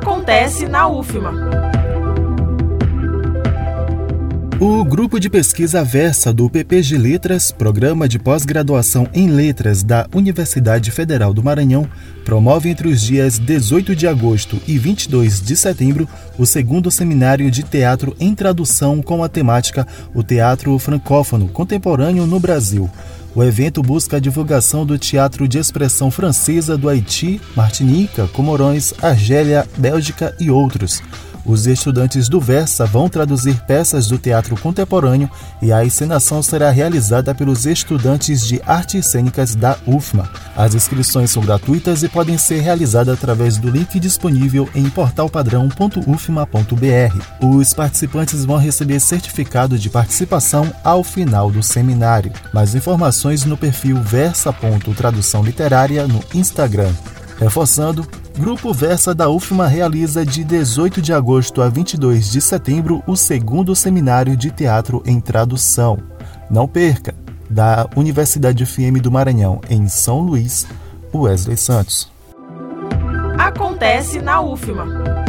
Acontece na UFMA. O grupo de pesquisa Versa do PPG Letras, Programa de Pós-Graduação em Letras da Universidade Federal do Maranhão, promove entre os dias 18 de agosto e 22 de setembro o segundo seminário de teatro em tradução com a temática O Teatro Francófono Contemporâneo no Brasil. O evento busca a divulgação do teatro de expressão francesa do Haiti, Martinica, Comorões, Argélia, Bélgica e outros. Os estudantes do Versa vão traduzir peças do teatro contemporâneo e a encenação será realizada pelos estudantes de artes cênicas da UFMA. As inscrições são gratuitas e podem ser realizadas através do link disponível em portalpadrão.ufma.br. Os participantes vão receber certificado de participação ao final do seminário. Mais informações no perfil versa.tradução literária no Instagram. Reforçando, Grupo Versa da UFMA realiza de 18 de agosto a 22 de setembro o segundo seminário de teatro em tradução. Não perca! Da Universidade FM do Maranhão, em São Luís, Wesley Santos. Acontece na UFMA.